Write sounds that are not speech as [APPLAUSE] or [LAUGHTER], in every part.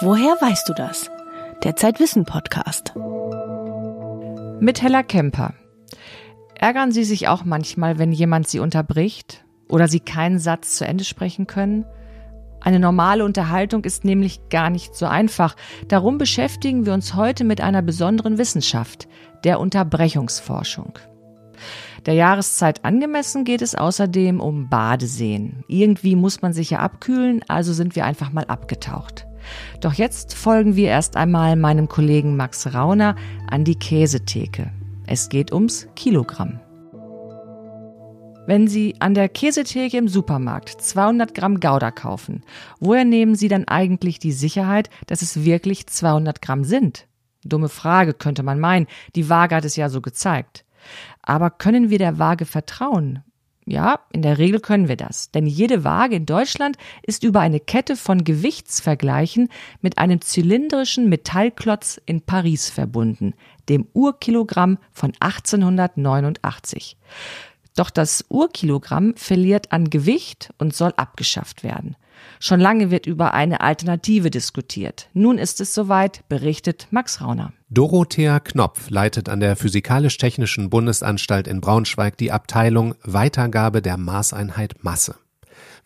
Woher weißt du das? Der Zeitwissen Podcast. Mit Hella Kemper. Ärgern Sie sich auch manchmal, wenn jemand Sie unterbricht oder Sie keinen Satz zu Ende sprechen können? Eine normale Unterhaltung ist nämlich gar nicht so einfach. Darum beschäftigen wir uns heute mit einer besonderen Wissenschaft, der Unterbrechungsforschung. Der Jahreszeit angemessen geht es außerdem um Badeseen. Irgendwie muss man sich ja abkühlen, also sind wir einfach mal abgetaucht. Doch jetzt folgen wir erst einmal meinem Kollegen Max Rauner an die Käsetheke. Es geht ums Kilogramm. Wenn Sie an der Käsetheke im Supermarkt 200 Gramm Gouda kaufen, woher nehmen Sie dann eigentlich die Sicherheit, dass es wirklich 200 Gramm sind? Dumme Frage, könnte man meinen. Die Waage hat es ja so gezeigt. Aber können wir der Waage vertrauen? Ja, in der Regel können wir das, denn jede Waage in Deutschland ist über eine Kette von Gewichtsvergleichen mit einem zylindrischen Metallklotz in Paris verbunden, dem Urkilogramm von 1889. Doch das Urkilogramm verliert an Gewicht und soll abgeschafft werden. Schon lange wird über eine Alternative diskutiert. Nun ist es soweit, berichtet Max Rauner. Dorothea Knopf leitet an der Physikalisch-Technischen Bundesanstalt in Braunschweig die Abteilung Weitergabe der Maßeinheit Masse.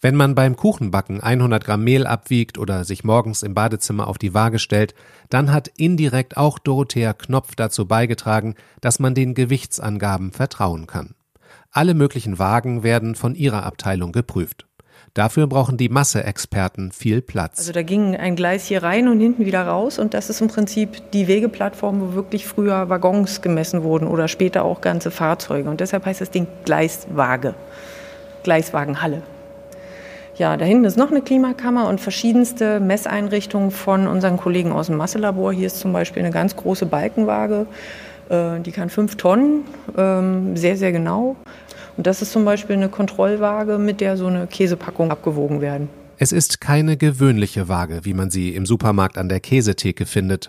Wenn man beim Kuchenbacken 100 Gramm Mehl abwiegt oder sich morgens im Badezimmer auf die Waage stellt, dann hat indirekt auch Dorothea Knopf dazu beigetragen, dass man den Gewichtsangaben vertrauen kann. Alle möglichen Wagen werden von ihrer Abteilung geprüft. Dafür brauchen die Masseexperten viel Platz. Also da ging ein Gleis hier rein und hinten wieder raus und das ist im Prinzip die Wegeplattform, wo wirklich früher Waggons gemessen wurden oder später auch ganze Fahrzeuge. Und deshalb heißt das Ding Gleiswaage, Gleiswagenhalle. Ja, da hinten ist noch eine Klimakammer und verschiedenste Messeinrichtungen von unseren Kollegen aus dem Masselabor. Hier ist zum Beispiel eine ganz große Balkenwaage, äh, die kann fünf Tonnen, ähm, sehr, sehr genau. Und das ist zum Beispiel eine Kontrollwaage, mit der so eine Käsepackung abgewogen werden. Es ist keine gewöhnliche Waage, wie man sie im Supermarkt an der Käsetheke findet.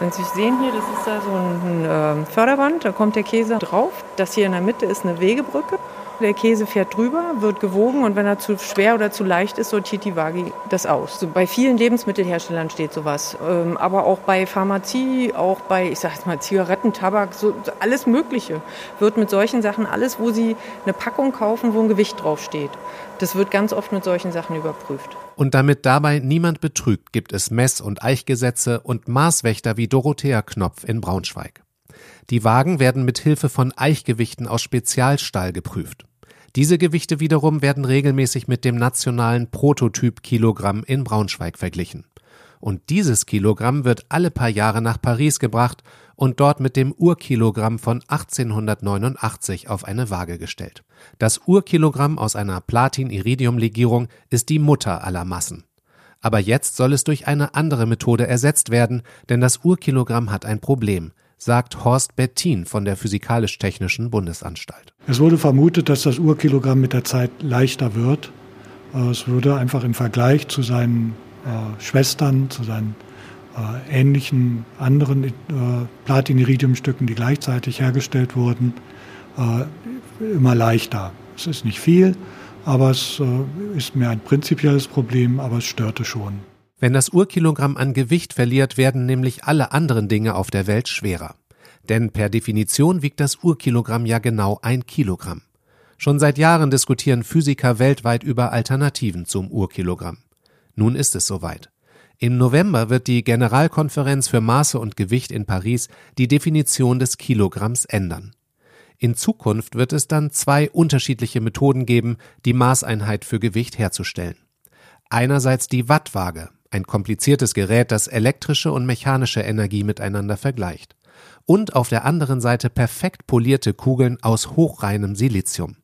Wenn Sie sehen hier, das ist da so ein äh, Förderband, da kommt der Käse drauf. Das hier in der Mitte ist eine Wegebrücke. Der Käse fährt drüber, wird gewogen und wenn er zu schwer oder zu leicht ist, sortiert die Waage das aus. So bei vielen Lebensmittelherstellern steht sowas, ähm, aber auch bei Pharmazie, auch bei, ich sag jetzt mal, Zigaretten, Tabak, so, alles Mögliche wird mit solchen Sachen, alles, wo Sie eine Packung kaufen, wo ein Gewicht draufsteht, das wird ganz oft mit solchen Sachen überprüft. Und damit dabei niemand betrügt, gibt es Mess- und Eichgesetze und Maßwächter wie Dorothea Knopf in Braunschweig. Die Wagen werden mit Hilfe von Eichgewichten aus Spezialstahl geprüft. Diese Gewichte wiederum werden regelmäßig mit dem nationalen Prototyp-Kilogramm in Braunschweig verglichen. Und dieses Kilogramm wird alle paar Jahre nach Paris gebracht und dort mit dem Urkilogramm von 1889 auf eine Waage gestellt. Das Urkilogramm aus einer Platin-Iridium-Legierung ist die Mutter aller Massen. Aber jetzt soll es durch eine andere Methode ersetzt werden, denn das Urkilogramm hat ein Problem sagt Horst Bettin von der Physikalisch-Technischen Bundesanstalt. Es wurde vermutet, dass das Urkilogramm mit der Zeit leichter wird. Äh, es würde einfach im Vergleich zu seinen äh, Schwestern, zu seinen äh, ähnlichen anderen äh, Platin-Iridium-Stücken, die gleichzeitig hergestellt wurden, äh, immer leichter. Es ist nicht viel, aber es äh, ist mehr ein prinzipielles Problem, aber es störte schon. Wenn das Urkilogramm an Gewicht verliert, werden nämlich alle anderen Dinge auf der Welt schwerer. Denn per Definition wiegt das Urkilogramm ja genau ein Kilogramm. Schon seit Jahren diskutieren Physiker weltweit über Alternativen zum Urkilogramm. Nun ist es soweit. Im November wird die Generalkonferenz für Maße und Gewicht in Paris die Definition des Kilogramms ändern. In Zukunft wird es dann zwei unterschiedliche Methoden geben, die Maßeinheit für Gewicht herzustellen. Einerseits die Wattwaage, ein kompliziertes Gerät, das elektrische und mechanische Energie miteinander vergleicht. Und auf der anderen Seite perfekt polierte Kugeln aus hochreinem Silizium.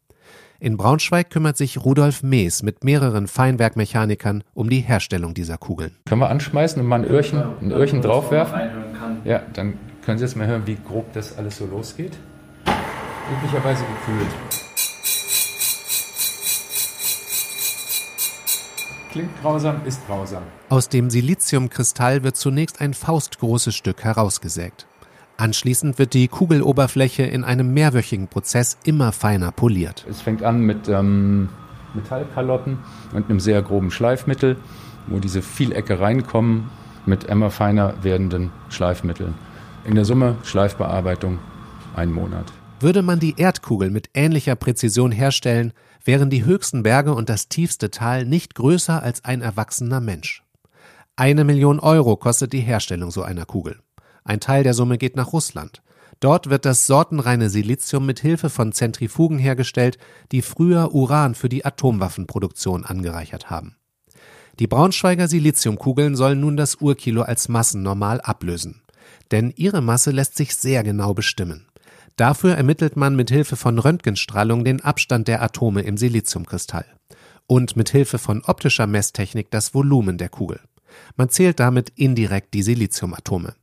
In Braunschweig kümmert sich Rudolf Mees mit mehreren Feinwerkmechanikern um die Herstellung dieser Kugeln. Können wir anschmeißen und mal ein Öhrchen, ein Öhrchen draufwerfen? Ja, dann können Sie jetzt mal hören, wie grob das alles so losgeht. Üblicherweise gekühlt. Klingt grausam, ist grausam. Aus dem Siliziumkristall wird zunächst ein faustgroßes Stück herausgesägt. Anschließend wird die Kugeloberfläche in einem mehrwöchigen Prozess immer feiner poliert. Es fängt an mit ähm, Metallkalotten und einem sehr groben Schleifmittel, wo diese Vielecke reinkommen mit immer feiner werdenden Schleifmitteln. In der Summe Schleifbearbeitung ein Monat. Würde man die Erdkugel mit ähnlicher Präzision herstellen, wären die höchsten Berge und das tiefste Tal nicht größer als ein erwachsener Mensch. Eine Million Euro kostet die Herstellung so einer Kugel. Ein Teil der Summe geht nach Russland. Dort wird das sortenreine Silizium mit Hilfe von Zentrifugen hergestellt, die früher Uran für die Atomwaffenproduktion angereichert haben. Die Braunschweiger Siliziumkugeln sollen nun das Urkilo als Massennormal ablösen. Denn ihre Masse lässt sich sehr genau bestimmen. Dafür ermittelt man mit Hilfe von Röntgenstrahlung den Abstand der Atome im Siliziumkristall und mit Hilfe von optischer Messtechnik das Volumen der Kugel. Man zählt damit indirekt die Siliziumatome.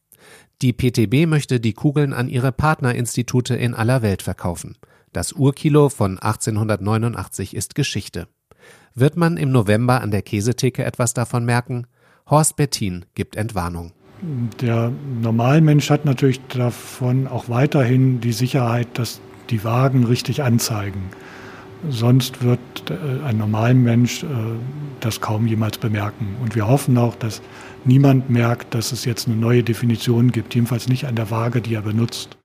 Die PTB möchte die Kugeln an ihre Partnerinstitute in aller Welt verkaufen. Das Urkilo von 1889 ist Geschichte. Wird man im November an der Käsetheke etwas davon merken? Horst Bettin gibt Entwarnung. Der Normalmensch hat natürlich davon auch weiterhin die Sicherheit, dass die Wagen richtig anzeigen. Sonst wird äh, ein Normalmensch äh, das kaum jemals bemerken. Und wir hoffen auch, dass niemand merkt, dass es jetzt eine neue Definition gibt, jedenfalls nicht an der Waage, die er benutzt.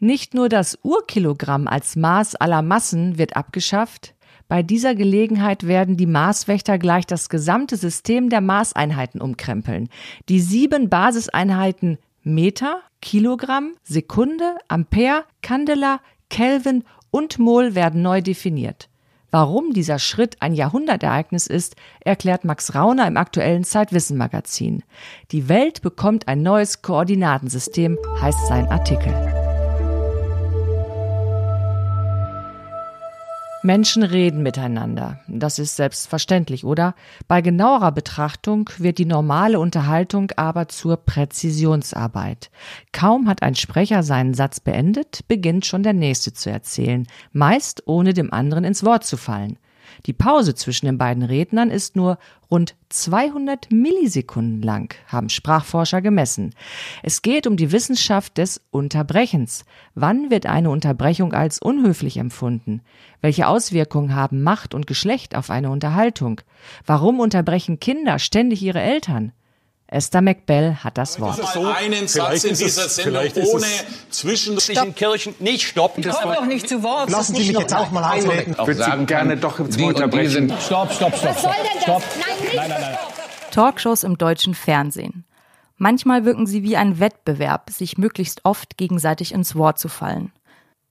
Nicht nur das Urkilogramm als Maß aller Massen wird abgeschafft, bei dieser Gelegenheit werden die Maßwächter gleich das gesamte System der Maßeinheiten umkrempeln. Die sieben Basiseinheiten Meter, Kilogramm, Sekunde, Ampere, Candela, Kelvin und Mol werden neu definiert. Warum dieser Schritt ein Jahrhundertereignis ist, erklärt Max Rauner im aktuellen Zeitwissen Magazin. Die Welt bekommt ein neues Koordinatensystem, heißt sein Artikel. Menschen reden miteinander. Das ist selbstverständlich, oder? Bei genauerer Betrachtung wird die normale Unterhaltung aber zur Präzisionsarbeit. Kaum hat ein Sprecher seinen Satz beendet, beginnt schon der nächste zu erzählen, meist ohne dem anderen ins Wort zu fallen. Die Pause zwischen den beiden Rednern ist nur rund 200 Millisekunden lang, haben Sprachforscher gemessen. Es geht um die Wissenschaft des Unterbrechens. Wann wird eine Unterbrechung als unhöflich empfunden? Welche Auswirkungen haben Macht und Geschlecht auf eine Unterhaltung? Warum unterbrechen Kinder ständig ihre Eltern? Esther McBell hat das Wort. So, einen Satz in dieser Sendung ohne zwischenstaatlichen Kirchen nicht stoppen. Ich komme doch nicht zu Wort. Lassen Sie mich jetzt auch mal ausreden. Ich würde Sie gerne doch jetzt mal unterbrechen. Stopp, stopp, stopp. Was soll denn stopp. das? Nein, nicht nein, nein, nein. Talkshows im deutschen Fernsehen. Manchmal wirken sie wie ein Wettbewerb, sich möglichst oft gegenseitig ins Wort zu fallen.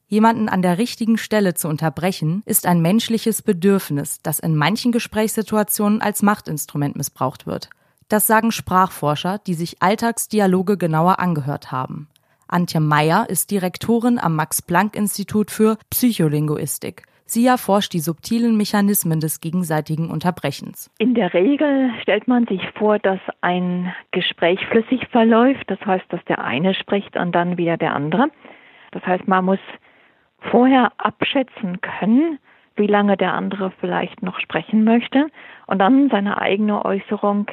Jemanden an der richtigen Stelle zu unterbrechen, ist ein menschliches Bedürfnis, das in manchen Gesprächssituationen als Machtinstrument missbraucht wird. Das sagen Sprachforscher, die sich Alltagsdialoge genauer angehört haben. Antje Meyer ist Direktorin am Max-Planck-Institut für Psycholinguistik. Sie erforscht die subtilen Mechanismen des gegenseitigen Unterbrechens. In der Regel stellt man sich vor, dass ein Gespräch flüssig verläuft. Das heißt, dass der eine spricht und dann wieder der andere. Das heißt, man muss vorher abschätzen können, wie lange der andere vielleicht noch sprechen möchte und dann seine eigene Äußerung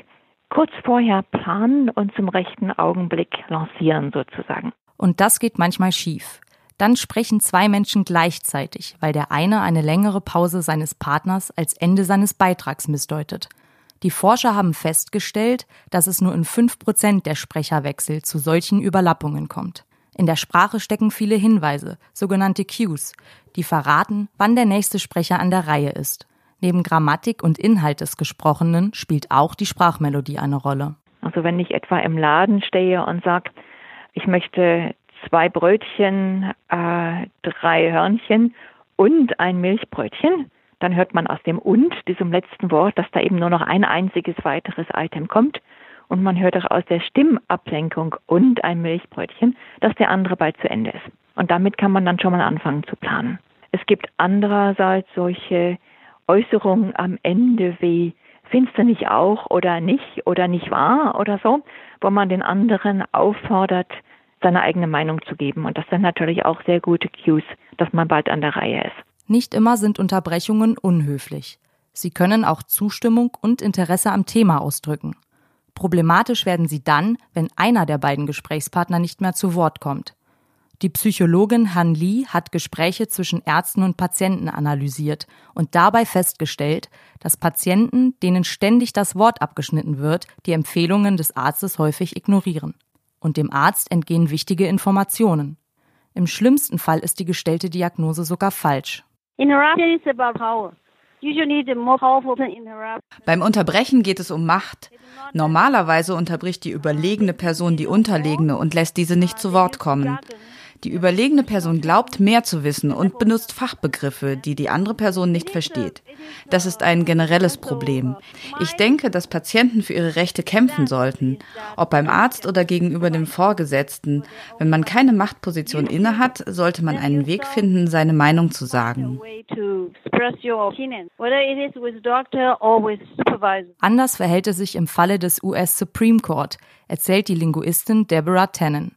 kurz vorher planen und zum rechten Augenblick lancieren sozusagen. Und das geht manchmal schief. Dann sprechen zwei Menschen gleichzeitig, weil der eine eine längere Pause seines Partners als Ende seines Beitrags missdeutet. Die Forscher haben festgestellt, dass es nur in fünf Prozent der Sprecherwechsel zu solchen Überlappungen kommt. In der Sprache stecken viele Hinweise, sogenannte Cues, die verraten, wann der nächste Sprecher an der Reihe ist. Neben Grammatik und Inhalt des Gesprochenen spielt auch die Sprachmelodie eine Rolle. Also wenn ich etwa im Laden stehe und sage, ich möchte zwei Brötchen, äh, drei Hörnchen und ein Milchbrötchen, dann hört man aus dem und, diesem letzten Wort, dass da eben nur noch ein einziges weiteres Item kommt. Und man hört auch aus der Stimmablenkung und ein Milchbrötchen, dass der andere bald zu Ende ist. Und damit kann man dann schon mal anfangen zu planen. Es gibt andererseits solche Äußerungen am Ende wie findest du nicht auch oder nicht oder nicht wahr oder so, wo man den anderen auffordert, seine eigene Meinung zu geben. Und das sind natürlich auch sehr gute Cues, dass man bald an der Reihe ist. Nicht immer sind Unterbrechungen unhöflich. Sie können auch Zustimmung und Interesse am Thema ausdrücken. Problematisch werden sie dann, wenn einer der beiden Gesprächspartner nicht mehr zu Wort kommt. Die Psychologin Han Lee hat Gespräche zwischen Ärzten und Patienten analysiert und dabei festgestellt, dass Patienten, denen ständig das Wort abgeschnitten wird, die Empfehlungen des Arztes häufig ignorieren. Und dem Arzt entgehen wichtige Informationen. Im schlimmsten Fall ist die gestellte Diagnose sogar falsch. Beim Unterbrechen geht es um Macht. Normalerweise unterbricht die überlegene Person die Unterlegene und lässt diese nicht zu Wort kommen. Die überlegene Person glaubt, mehr zu wissen und benutzt Fachbegriffe, die die andere Person nicht versteht. Das ist ein generelles Problem. Ich denke, dass Patienten für ihre Rechte kämpfen sollten, ob beim Arzt oder gegenüber dem Vorgesetzten. Wenn man keine Machtposition innehat, sollte man einen Weg finden, seine Meinung zu sagen. Anders verhält es sich im Falle des US Supreme Court, erzählt die Linguistin Deborah Tannen.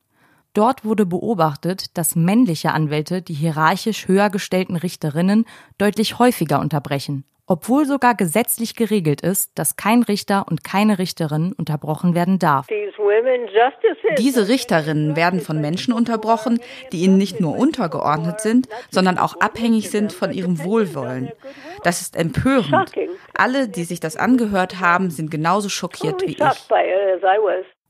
Dort wurde beobachtet, dass männliche Anwälte die hierarchisch höher gestellten Richterinnen deutlich häufiger unterbrechen, obwohl sogar gesetzlich geregelt ist, dass kein Richter und keine Richterin unterbrochen werden darf. Diese Richterinnen werden von Menschen unterbrochen, die ihnen nicht nur untergeordnet sind, sondern auch abhängig sind von ihrem Wohlwollen. Das ist empörend. Alle, die sich das angehört haben, sind genauso schockiert wie ich.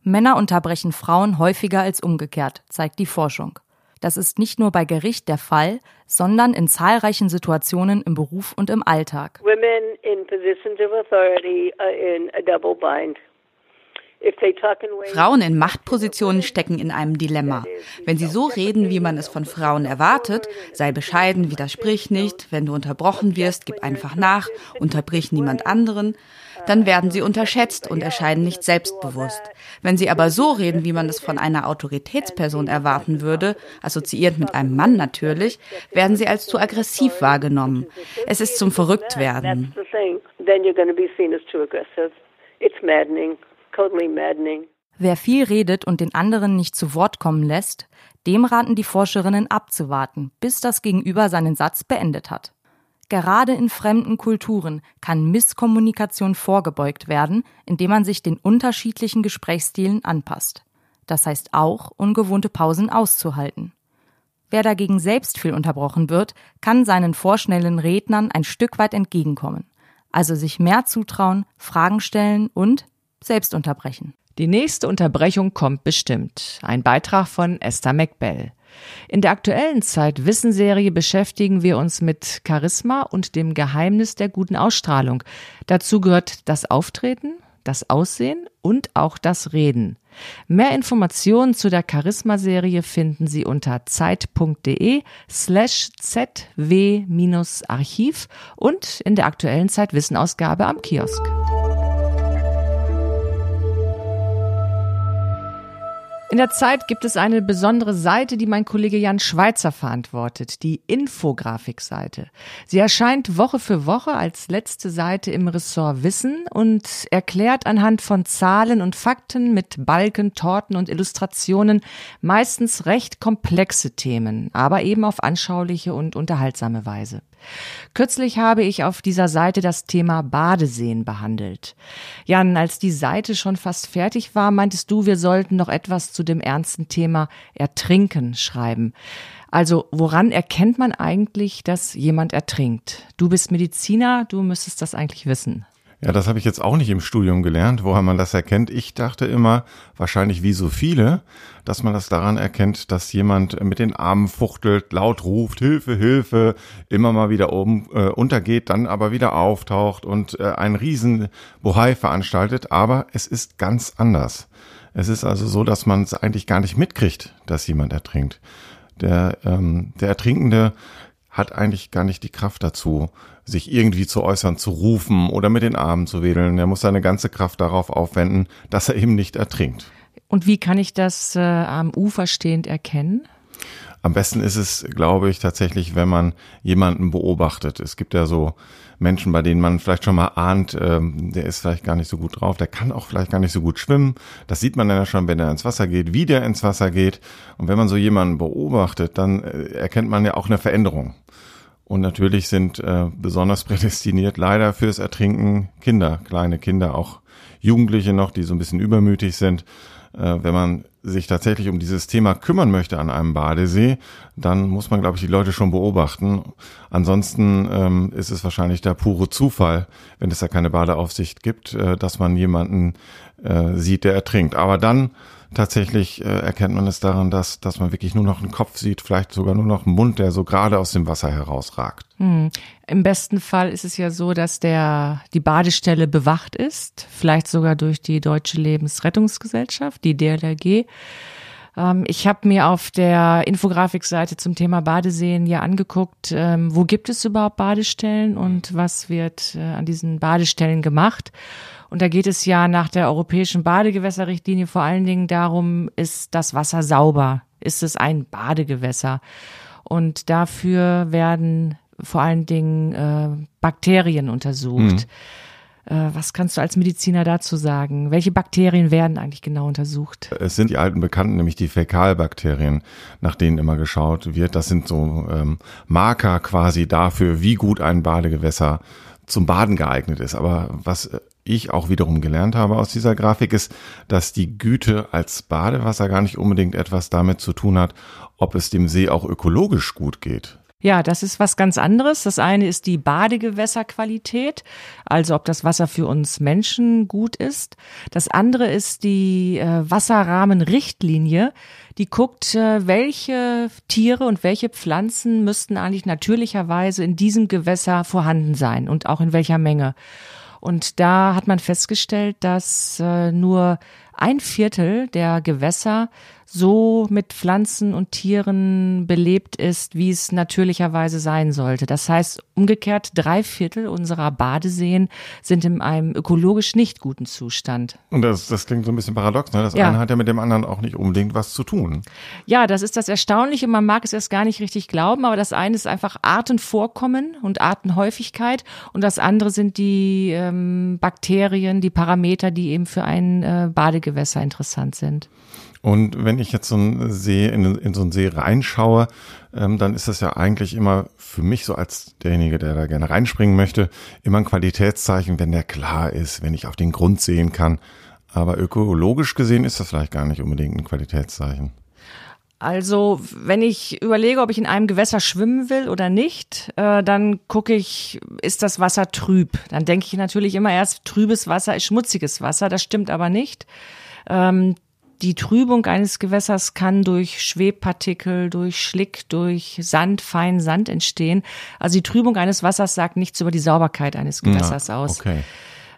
Männer unterbrechen Frauen häufiger als umgekehrt, zeigt die Forschung. Das ist nicht nur bei Gericht der Fall, sondern in zahlreichen Situationen im Beruf und im Alltag. Women in positions of authority are in a double bind. Frauen in Machtpositionen stecken in einem Dilemma. Wenn sie so reden, wie man es von Frauen erwartet, sei bescheiden, widersprich nicht, wenn du unterbrochen wirst, gib einfach nach, unterbrich niemand anderen, dann werden sie unterschätzt und erscheinen nicht selbstbewusst. Wenn sie aber so reden, wie man es von einer Autoritätsperson erwarten würde, assoziiert mit einem Mann natürlich, werden sie als zu aggressiv wahrgenommen. Es ist zum Verrücktwerden. It's maddening. Wer viel redet und den anderen nicht zu Wort kommen lässt, dem raten die Forscherinnen abzuwarten, bis das Gegenüber seinen Satz beendet hat. Gerade in fremden Kulturen kann Misskommunikation vorgebeugt werden, indem man sich den unterschiedlichen Gesprächsstilen anpasst. Das heißt auch, ungewohnte Pausen auszuhalten. Wer dagegen selbst viel unterbrochen wird, kann seinen vorschnellen Rednern ein Stück weit entgegenkommen. Also sich mehr zutrauen, Fragen stellen und selbst unterbrechen. Die nächste Unterbrechung kommt bestimmt. Ein Beitrag von Esther McBell. In der aktuellen Zeit-Wissenserie beschäftigen wir uns mit Charisma und dem Geheimnis der guten Ausstrahlung. Dazu gehört das Auftreten, das Aussehen und auch das Reden. Mehr Informationen zu der Charisma-Serie finden Sie unter zeit.de slash zw-archiv und in der aktuellen Zeitwissen-Ausgabe am Kiosk. In der Zeit gibt es eine besondere Seite, die mein Kollege Jan Schweizer verantwortet, die Infografikseite. Sie erscheint Woche für Woche als letzte Seite im Ressort Wissen und erklärt anhand von Zahlen und Fakten mit Balken, Torten und Illustrationen meistens recht komplexe Themen, aber eben auf anschauliche und unterhaltsame Weise. Kürzlich habe ich auf dieser Seite das Thema Badeseen behandelt. Jan, als die Seite schon fast fertig war, meintest du, wir sollten noch etwas zu dem ernsten Thema Ertrinken schreiben. Also woran erkennt man eigentlich, dass jemand ertrinkt? Du bist Mediziner, du müsstest das eigentlich wissen. Ja, das habe ich jetzt auch nicht im Studium gelernt, woran man das erkennt. Ich dachte immer, wahrscheinlich wie so viele, dass man das daran erkennt, dass jemand mit den Armen fuchtelt, laut ruft, Hilfe, Hilfe, immer mal wieder oben äh, untergeht, dann aber wieder auftaucht und äh, einen riesen Bohai veranstaltet. Aber es ist ganz anders. Es ist also so, dass man es eigentlich gar nicht mitkriegt, dass jemand ertrinkt. Der, ähm, der Ertrinkende hat eigentlich gar nicht die Kraft dazu, sich irgendwie zu äußern, zu rufen oder mit den Armen zu wedeln. Er muss seine ganze Kraft darauf aufwenden, dass er eben nicht ertrinkt. Und wie kann ich das äh, am Ufer stehend erkennen? Am besten ist es, glaube ich, tatsächlich, wenn man jemanden beobachtet. Es gibt ja so Menschen, bei denen man vielleicht schon mal ahnt, ähm, der ist vielleicht gar nicht so gut drauf, der kann auch vielleicht gar nicht so gut schwimmen. Das sieht man dann ja schon, wenn er ins Wasser geht, wie der ins Wasser geht. Und wenn man so jemanden beobachtet, dann äh, erkennt man ja auch eine Veränderung. Und natürlich sind äh, besonders [LAUGHS] prädestiniert leider fürs Ertrinken Kinder, kleine Kinder, auch Jugendliche noch, die so ein bisschen übermütig sind. Äh, wenn man sich tatsächlich um dieses Thema kümmern möchte an einem Badesee, dann muss man, glaube ich, die Leute schon beobachten. Ansonsten ähm, ist es wahrscheinlich der pure Zufall, wenn es da keine Badeaufsicht gibt, äh, dass man jemanden äh, sieht, der ertrinkt. Aber dann tatsächlich äh, erkennt man es daran, dass, dass man wirklich nur noch einen Kopf sieht, vielleicht sogar nur noch einen Mund, der so gerade aus dem Wasser herausragt. Hm. Im besten Fall ist es ja so, dass der, die Badestelle bewacht ist, vielleicht sogar durch die Deutsche Lebensrettungsgesellschaft, die DLRG. Ähm, ich habe mir auf der Infografikseite zum Thema Badeseen ja angeguckt, ähm, wo gibt es überhaupt Badestellen und was wird äh, an diesen Badestellen gemacht. Und da geht es ja nach der europäischen Badegewässerrichtlinie vor allen Dingen darum, ist das Wasser sauber? Ist es ein Badegewässer? Und dafür werden vor allen Dingen äh, Bakterien untersucht. Mhm. Äh, was kannst du als Mediziner dazu sagen? Welche Bakterien werden eigentlich genau untersucht? Es sind die alten Bekannten, nämlich die Fäkalbakterien, nach denen immer geschaut wird. Das sind so ähm, Marker quasi dafür, wie gut ein Badegewässer zum Baden geeignet ist. Aber was ich auch wiederum gelernt habe aus dieser Grafik ist, dass die Güte als Badewasser gar nicht unbedingt etwas damit zu tun hat, ob es dem See auch ökologisch gut geht. Ja, das ist was ganz anderes. Das eine ist die Badegewässerqualität, also ob das Wasser für uns Menschen gut ist. Das andere ist die äh, Wasserrahmenrichtlinie, die guckt, äh, welche Tiere und welche Pflanzen müssten eigentlich natürlicherweise in diesem Gewässer vorhanden sein und auch in welcher Menge. Und da hat man festgestellt, dass äh, nur ein Viertel der Gewässer so mit Pflanzen und Tieren belebt ist, wie es natürlicherweise sein sollte. Das heißt, umgekehrt, drei Viertel unserer Badeseen sind in einem ökologisch nicht guten Zustand. Und das, das klingt so ein bisschen paradox, ne? Das ja. eine hat ja mit dem anderen auch nicht unbedingt was zu tun. Ja, das ist das Erstaunliche. Man mag es erst gar nicht richtig glauben, aber das eine ist einfach Artenvorkommen und Artenhäufigkeit und das andere sind die ähm, Bakterien, die Parameter, die eben für ein äh, Badegewässer interessant sind. Und wenn ich jetzt so einen See, in, in so einen See reinschaue, ähm, dann ist das ja eigentlich immer für mich so als derjenige, der da gerne reinspringen möchte, immer ein Qualitätszeichen, wenn der klar ist, wenn ich auf den Grund sehen kann. Aber ökologisch gesehen ist das vielleicht gar nicht unbedingt ein Qualitätszeichen. Also, wenn ich überlege, ob ich in einem Gewässer schwimmen will oder nicht, äh, dann gucke ich, ist das Wasser trüb? Dann denke ich natürlich immer erst, trübes Wasser ist schmutziges Wasser. Das stimmt aber nicht. Ähm, die Trübung eines Gewässers kann durch Schwebpartikel, durch Schlick, durch Sand, feinen Sand entstehen. Also die Trübung eines Wassers sagt nichts über die Sauberkeit eines Gewässers ja, aus. Okay.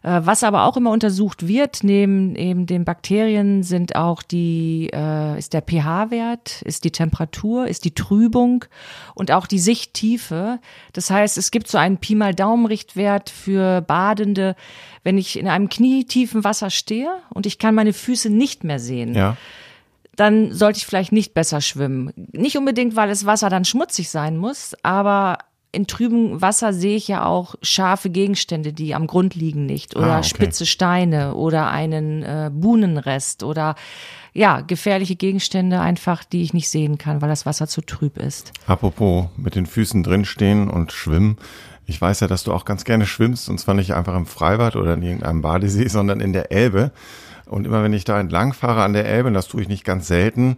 Äh, was aber auch immer untersucht wird, neben eben den Bakterien, sind auch die, äh, ist der pH-Wert, ist die Temperatur, ist die Trübung und auch die Sichttiefe. Das heißt, es gibt so einen Pi mal Daumen-Richtwert für Badende, wenn ich in einem knietiefen Wasser stehe und ich kann meine Füße nicht mehr sehen. Ja dann sollte ich vielleicht nicht besser schwimmen. Nicht unbedingt, weil das Wasser dann schmutzig sein muss, aber in trübem Wasser sehe ich ja auch scharfe Gegenstände, die am Grund liegen nicht oder ah, okay. spitze Steine oder einen äh, Buhnenrest oder ja, gefährliche Gegenstände einfach, die ich nicht sehen kann, weil das Wasser zu trüb ist. Apropos mit den Füßen drinstehen und schwimmen. Ich weiß ja, dass du auch ganz gerne schwimmst und zwar nicht einfach im Freibad oder in irgendeinem Badesee, sondern in der Elbe. Und immer wenn ich da entlang fahre an der Elbe, und das tue ich nicht ganz selten,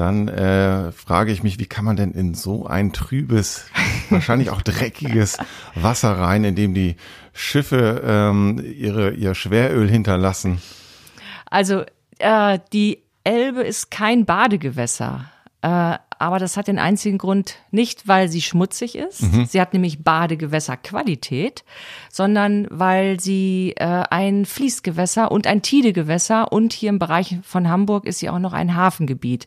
dann äh, frage ich mich, wie kann man denn in so ein trübes, wahrscheinlich auch dreckiges [LAUGHS] Wasser rein, in dem die Schiffe ähm, ihre, ihr Schweröl hinterlassen? Also äh, die Elbe ist kein Badegewässer. Äh, aber das hat den einzigen Grund nicht, weil sie schmutzig ist. Mhm. Sie hat nämlich Badegewässerqualität, sondern weil sie äh, ein Fließgewässer und ein Tidegewässer und hier im Bereich von Hamburg ist sie auch noch ein Hafengebiet.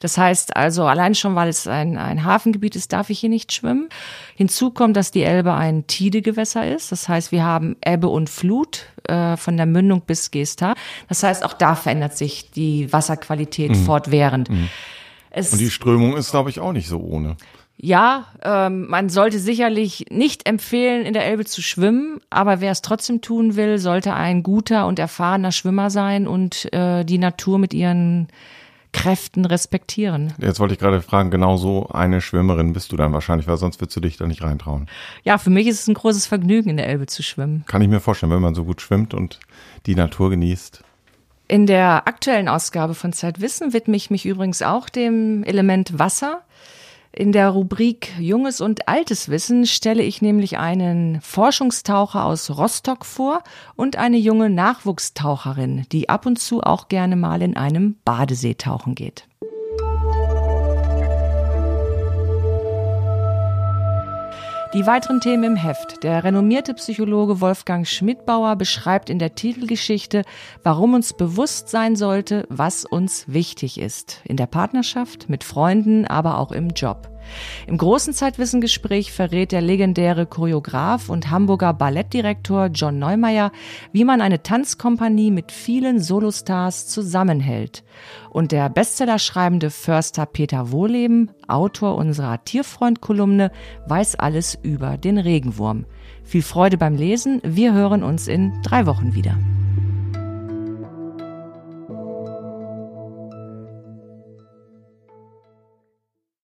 Das heißt also, allein schon, weil es ein, ein Hafengebiet ist, darf ich hier nicht schwimmen. Hinzu kommt, dass die Elbe ein Tidegewässer ist. Das heißt, wir haben Ebbe und Flut äh, von der Mündung bis Gesta. Das heißt, auch da verändert sich die Wasserqualität mhm. fortwährend. Mhm. Es Und die Strömung ist, glaube ich, auch nicht so ohne. Ja, ähm, man sollte sicherlich nicht empfehlen, in der Elbe zu schwimmen, aber wer es trotzdem tun will, sollte ein guter und erfahrener Schwimmer sein und äh, die Natur mit ihren Kräften respektieren. Jetzt wollte ich gerade fragen, genau so eine Schwimmerin bist du dann wahrscheinlich, weil sonst würdest du dich da nicht reintrauen. Ja, für mich ist es ein großes Vergnügen, in der Elbe zu schwimmen. Kann ich mir vorstellen, wenn man so gut schwimmt und die Natur genießt. In der aktuellen Ausgabe von Zeitwissen widme ich mich übrigens auch dem Element Wasser. In der Rubrik Junges und Altes Wissen stelle ich nämlich einen Forschungstaucher aus Rostock vor und eine junge Nachwuchstaucherin, die ab und zu auch gerne mal in einem Badesee tauchen geht. Die weiteren Themen im Heft. Der renommierte Psychologe Wolfgang Schmidbauer beschreibt in der Titelgeschichte, warum uns bewusst sein sollte, was uns wichtig ist. In der Partnerschaft, mit Freunden, aber auch im Job. Im großen Zeitwissengespräch verrät der legendäre Choreograf und Hamburger Ballettdirektor John Neumeier, wie man eine Tanzkompanie mit vielen Solostars zusammenhält. Und der Bestsellerschreibende Förster Peter Wohleben, Autor unserer Tierfreund-Kolumne, weiß alles über den Regenwurm. Viel Freude beim Lesen. Wir hören uns in drei Wochen wieder.